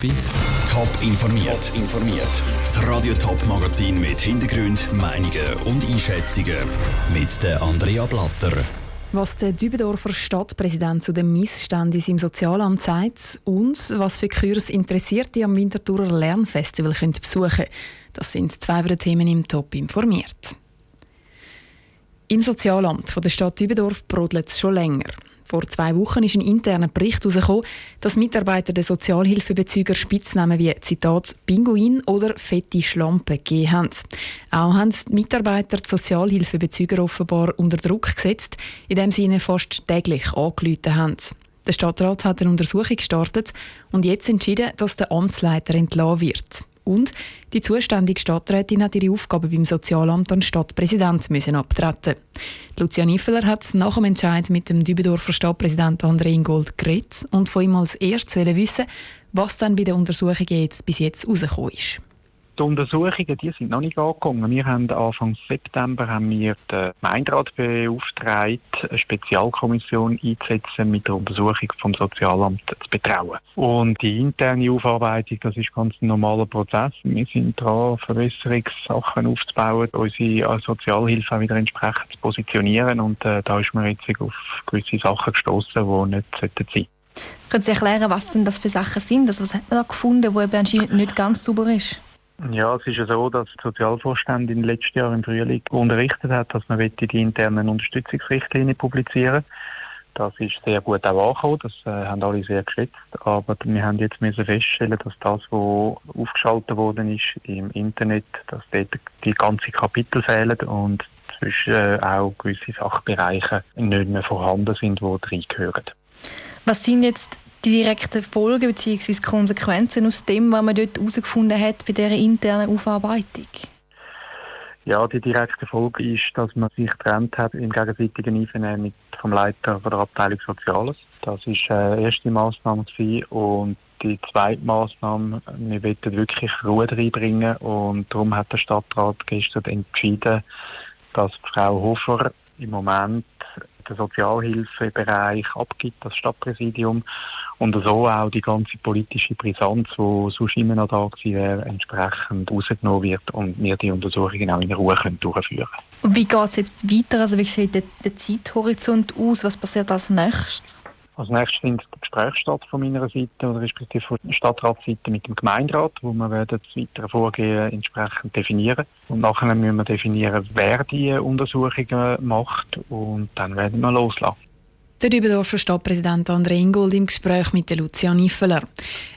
Top informiert. informiert. Das Radio Top Magazin mit Hintergrund, Meinungen und Einschätzungen mit der Andrea Blatter. Was der Dübendorfer Stadtpräsident zu den Missständen im Sozialamt sagt und was für Kurs Interessierte am Winterthurer Lernfestival können besuchen Das sind zwei der Themen im Top informiert. Im Sozialamt von der Stadt Dübendorf brodelt es schon länger. Vor zwei Wochen ist ein interner Bericht herausgekommen, dass Mitarbeiter der Sozialhilfebezüger Spitznamen wie Zitat Pinguin oder fette Schlampe gegeben haben. Auch haben die Mitarbeiter die Sozialhilfebezüger offenbar unter Druck gesetzt, indem sie ihnen fast täglich angerufen haben. Der Stadtrat hat eine Untersuchung gestartet und jetzt entschieden, dass der Amtsleiter entlassen wird. Und die zuständige Stadträtin hat ihre Aufgabe beim Sozialamt an Stadtpräsident müssen abtreten. Lucia Niffeler hat nach dem Entscheid mit dem Dübendorfer Stadtpräsident André Ingold geredet und von ihm als erstes wissen, was dann bei den Untersuchungen jetzt bis jetzt herausgekommen ist. Die Untersuchungen die sind noch nicht angekommen. Wir haben Anfang September haben wir den Gemeinderat beauftragt, eine Spezialkommission einzusetzen, mit der Untersuchung vom Sozialamt zu betrauen. Und die interne Aufarbeitung, das ist ganz ein normaler Prozess. Wir sind dran, Verbesserungssachen aufzubauen, unsere Sozialhilfe wieder entsprechend zu positionieren. Und äh, da ist man jetzt auf gewisse Sachen gestoßen, die nicht sein sollten. Können Sie erklären, was denn das für Sachen sind? Also was hat man da gefunden, wo anscheinend nicht ganz sauber ist? Ja, es ist ja so, dass die Sozialvorstände letzten Jahr im Frühling unterrichtet hat, dass man die internen Unterstützungsrichtlinien publizieren Das ist sehr gut auch angekommen, das äh, haben alle sehr geschätzt. Aber wir haben jetzt müssen feststellen, dass das, was aufgeschaltet worden ist im Internet, dass dort die ganzen Kapitel fehlen und zwischen äh, auch gewisse Sachbereiche nicht mehr vorhanden sind, die reingehören. Was sind jetzt die direkten Folgen bzw. Konsequenzen aus dem, was man dort herausgefunden hat bei dieser internen Aufarbeitung? Ja, die direkte Folge ist, dass man sich getrennt hat im gegenseitigen Einvernehmen vom Leiter von der Abteilung Soziales. Das ist äh, die erste Maßnahme und die zweite Maßnahme, wir wollen wirklich Ruhe reinbringen und darum hat der Stadtrat gestern entschieden, dass Frau Hofer im Moment den Sozialhilfebereich abgibt, das Stadtpräsidium, und so auch die ganze politische Brisanz, die sonst immer noch da wäre, entsprechend rausgenommen wird und wir die Untersuchungen auch in Ruhe können durchführen können. Wie geht es jetzt weiter? Also wie sieht der Zeithorizont aus? Was passiert als nächstes? Als nächstes findet das Gespräch statt von meiner Seite oder respektive von der Stadtratsseite mit dem Gemeinderat, wo wir das weitere Vorgehen entsprechend definieren. Und nachher müssen wir definieren, wer die Untersuchungen macht und dann werden wir loslassen. Der Dübendorfer Stadtpräsident André Ingold im Gespräch mit Lucia Niffeler.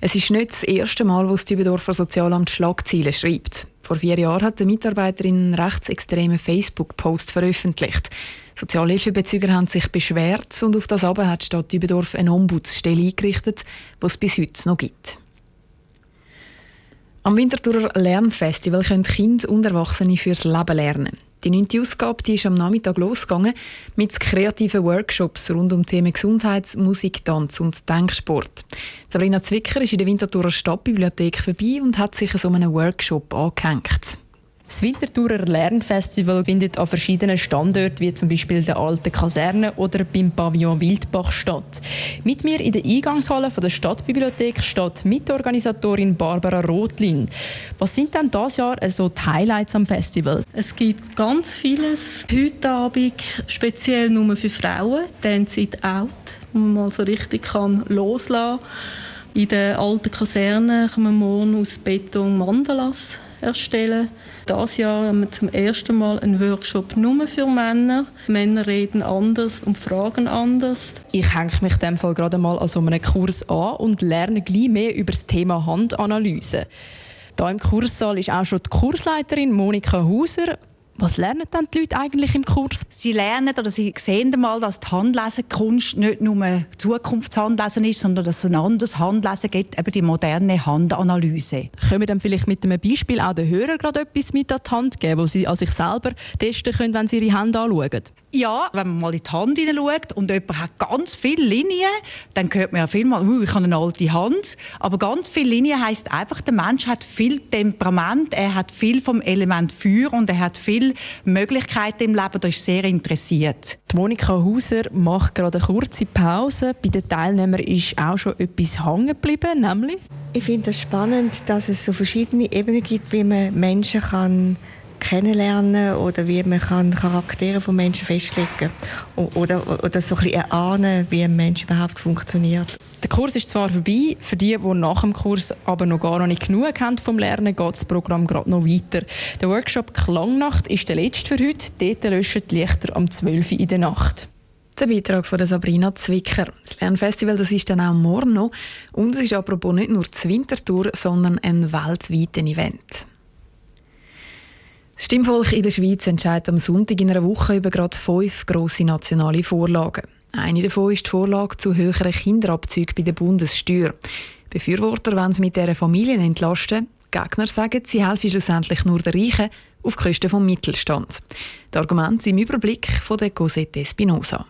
Es ist nicht das erste Mal, wo das Dübendorfer Sozialamt Schlagziele schreibt. Vor vier Jahren hat der Mitarbeiter einen rechtsextremen Facebook-Post veröffentlicht. Sozialhilfebezüger haben sich beschwert und auf das aber hat die Stadt Dübendorf eine Ombudsstelle eingerichtet, die es bis heute noch gibt. Am Winterthurer Lernfestival können Kinder und Erwachsene fürs Leben lernen. Die neunte Ausgabe die ist am Nachmittag losgegangen mit kreativen Workshops rund um Themen Gesundheit, Musik, Tanz und Denksport. Sabrina Zwicker ist in der Winterthurer Stadtbibliothek vorbei und hat sich so einen Workshop angehängt. Das Winterthurer Lernfestival findet an verschiedenen Standorten, wie zum Beispiel der alten Kaserne oder beim Pavillon Wildbach statt. Mit mir in der Eingangshalle der Stadtbibliothek steht Mitorganisatorin Barbara Rotlin. Was sind denn das Jahr so die Highlights am Festival? Es gibt ganz vieles. Heute Abend speziell nur für Frauen, Dance It Out, wo man mal so richtig kann loslassen kann. In der alten Kaserne man morgen aus Beton Mandalas erstellen. Dieses Jahr haben wir zum ersten Mal einen Workshop nur für Männer. Männer reden anders und fragen anders. Ich hänge mich dem Fall gerade mal an so einem Kurs an und lerne gleich mehr über das Thema Handanalyse. Da im Kurssaal ist auch schon die Kursleiterin Monika Hauser. Was lernen denn die Leute eigentlich im Kurs? Sie lernen oder sie sehen mal, dass die Handlesenkunst nicht nur Zukunftshandlesen ist, sondern dass es ein anderes Handlesen gibt, eben die moderne Handanalyse. Können wir dann vielleicht mit einem Beispiel auch den Hörern gerade etwas mit an die Hand geben, wo sie an sich selber testen können, wenn sie ihre Hände anschauen? Ja, wenn man mal in die Hand hineinschaut und jemand hat ganz viele Linien, dann hört man ja viel mal, uh, ich habe eine alte Hand. Aber ganz viele Linien heisst einfach, der Mensch hat viel Temperament, er hat viel vom Element Feuer und er hat viele Möglichkeiten im Leben, da ist sehr interessiert. Die Monika Hauser macht gerade eine kurze Pause. Bei den Teilnehmern ist auch schon etwas hängen geblieben, nämlich? Ich finde es spannend, dass es so verschiedene Ebenen gibt, wie man Menschen kann kennenlernen oder wie man kann Charaktere von Menschen festlegen kann. Oder, oder so ein bisschen erahnen, wie ein Mensch überhaupt funktioniert. Der Kurs ist zwar vorbei, für die, die nach dem Kurs aber noch gar nicht genug haben vom Lernen, geht das Programm gerade noch weiter. Der Workshop Klangnacht ist der letzte für heute. Dort löschen die Lichter am 12 Uhr in der Nacht. Der Beitrag von Sabrina Zwicker. Das Lernfestival das ist dann auch morgen noch. Und es ist apropos nicht nur die Wintertour, sondern ein weltweites Event. Das Stimmvolk in der Schweiz entscheidet am Sonntag in einer Woche über gerade fünf grosse nationale Vorlagen. Eine davon ist die Vorlage zu höheren Kinderabzügen bei der Bundessteuer. Befürworter wollen es mit dieser Familien entlasten. Gegner sagen, sie helfen schlussendlich nur den Reichen auf Kosten des Mittelstands. Das Argument im Überblick von der Cosette Espinosa.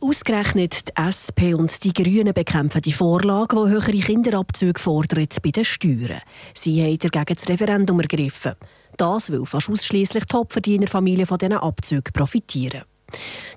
Ausgerechnet die SP und die Grünen bekämpfen die Vorlage, die höhere Kinderabzüge fordert bei den Steuern. Sie haben dagegen das Referendum ergriffen. Das, weil fast ausschließlich Topverdienerfamilien von diesen Abzügen profitieren.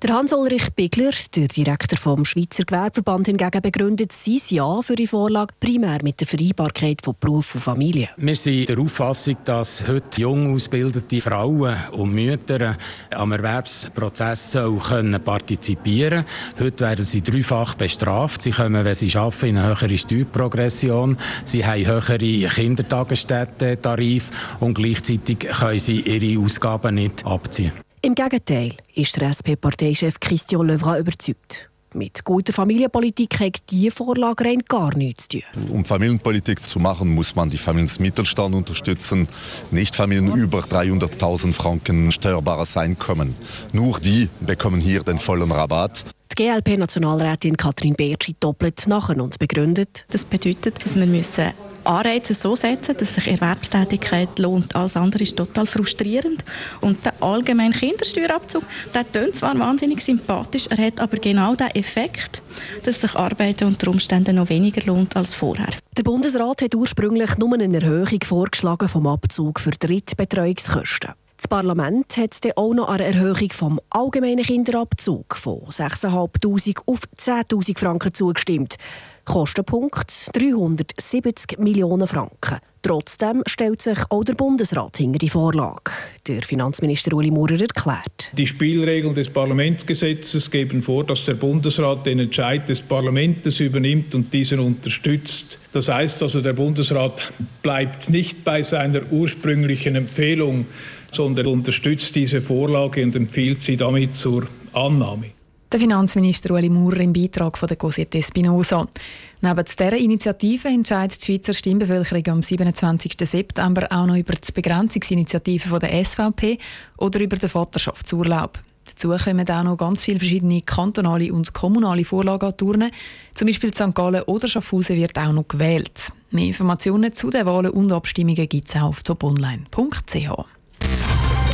Der Hans-Ulrich Bigler, der Direktor vom Schweizer Gewerbeverband, hingegen begründet sein Ja für die Vorlage primär mit der Vereinbarkeit von Beruf und Familie. Wir sind der Auffassung, dass heute jung ausgebildete Frauen und Mütter am Erwerbsprozess können partizipieren können. Heute werden sie dreifach bestraft. Sie kommen, wenn sie arbeiten, in eine höhere Steuerprogression. Sie haben höhere Kindertagesstätten-Tarif und gleichzeitig können sie ihre Ausgaben nicht abziehen. Im Gegenteil ist der SP-Parteichef Christian Levra überzeugt. Mit guter Familienpolitik hat diese Vorlage rein gar nichts zu tun. Um Familienpolitik zu machen, muss man die Familienmittelstand unterstützen. Nicht Familien über 300.000 Franken steuerbares Einkommen. Nur die bekommen hier den vollen Rabatt. Die GLP-Nationalrätin Katrin Bertschi doppelt nachher und begründet. Das bedeutet, dass wir müssen Anreize so setzen, dass sich Erwerbstätigkeit lohnt. Alles andere ist total frustrierend. Und der allgemeine Kindersteuerabzug, der klingt zwar wahnsinnig sympathisch, er hat aber genau den Effekt, dass sich Arbeiten unter Umständen noch weniger lohnt als vorher. Der Bundesrat hat ursprünglich nur eine Erhöhung vorgeschlagen vom Abzug für Drittbetreuungskosten. Das Parlament hat dann auch noch eine Erhöhung vom allgemeinen Kinderabzug von 6'500 auf 10'000 Franken zugestimmt. Kostenpunkt 370 Millionen Franken. Trotzdem stellt sich auch der Bundesrat hinter die Vorlage. Der Finanzminister Uli Maurer erklärt. Die Spielregeln des Parlamentsgesetzes geben vor, dass der Bundesrat den Entscheid des Parlaments übernimmt und diesen unterstützt. Das heißt also, der Bundesrat bleibt nicht bei seiner ursprünglichen Empfehlung, sondern unterstützt diese Vorlage und empfiehlt sie damit zur Annahme. Der Finanzminister Ueli Maurer im Beitrag von der Cosette Espinosa. Neben dieser Initiative entscheidet die Schweizer Stimmbevölkerung am 27. September auch noch über die Begrenzungsinitiative der SVP oder über den Vaterschaftsurlaub. Dazu kommen auch noch ganz viele verschiedene kantonale und kommunale Vorlagen an Turnen. Zum Beispiel St. Gallen oder Schaffhausen wird auch noch gewählt. Mehr Informationen zu den Wahlen und Abstimmungen gibt es auch auf toponline.ch.